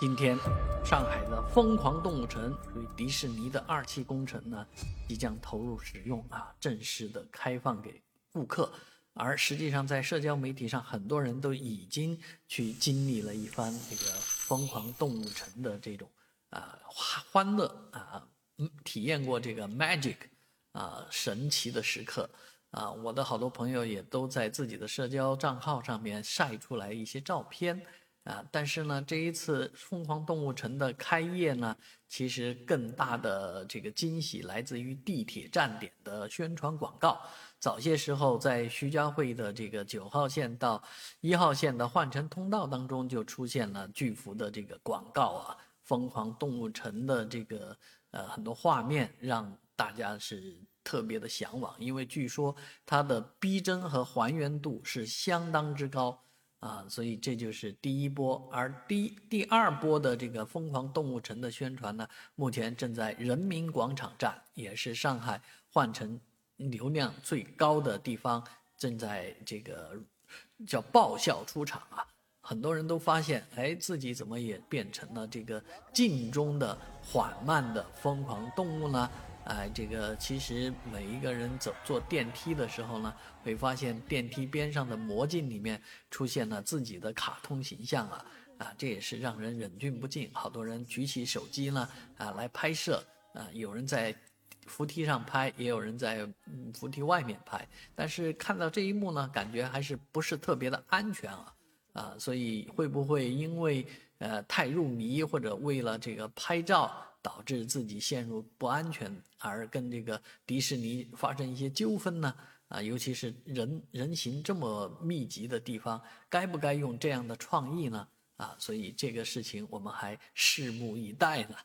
今天，上海的疯狂动物城与迪士尼的二期工程呢，即将投入使用啊，正式的开放给顾客。而实际上，在社交媒体上，很多人都已经去经历了一番这个疯狂动物城的这种啊欢欢乐啊，体验过这个 magic 啊神奇的时刻啊。我的好多朋友也都在自己的社交账号上面晒出来一些照片。啊，但是呢，这一次疯狂动物城的开业呢，其实更大的这个惊喜来自于地铁站点的宣传广告。早些时候，在徐家汇的这个九号线到一号线的换乘通道当中，就出现了巨幅的这个广告啊，疯狂动物城的这个呃很多画面，让大家是特别的向往，因为据说它的逼真和还原度是相当之高。啊，所以这就是第一波，而第第二波的这个疯狂动物城的宣传呢，目前正在人民广场站，也是上海换乘流量最高的地方，正在这个叫爆笑出场啊！很多人都发现，哎，自己怎么也变成了这个镜中的缓慢的疯狂动物呢？哎，这个其实每一个人走坐电梯的时候呢，会发现电梯边上的魔镜里面出现了自己的卡通形象啊，啊，这也是让人忍俊不禁。好多人举起手机呢，啊，来拍摄，啊，有人在扶梯上拍，也有人在扶梯外面拍。但是看到这一幕呢，感觉还是不是特别的安全啊，啊，所以会不会因为呃太入迷或者为了这个拍照？导致自己陷入不安全，而跟这个迪士尼发生一些纠纷呢？啊，尤其是人人行这么密集的地方，该不该用这样的创意呢？啊，所以这个事情我们还拭目以待呢。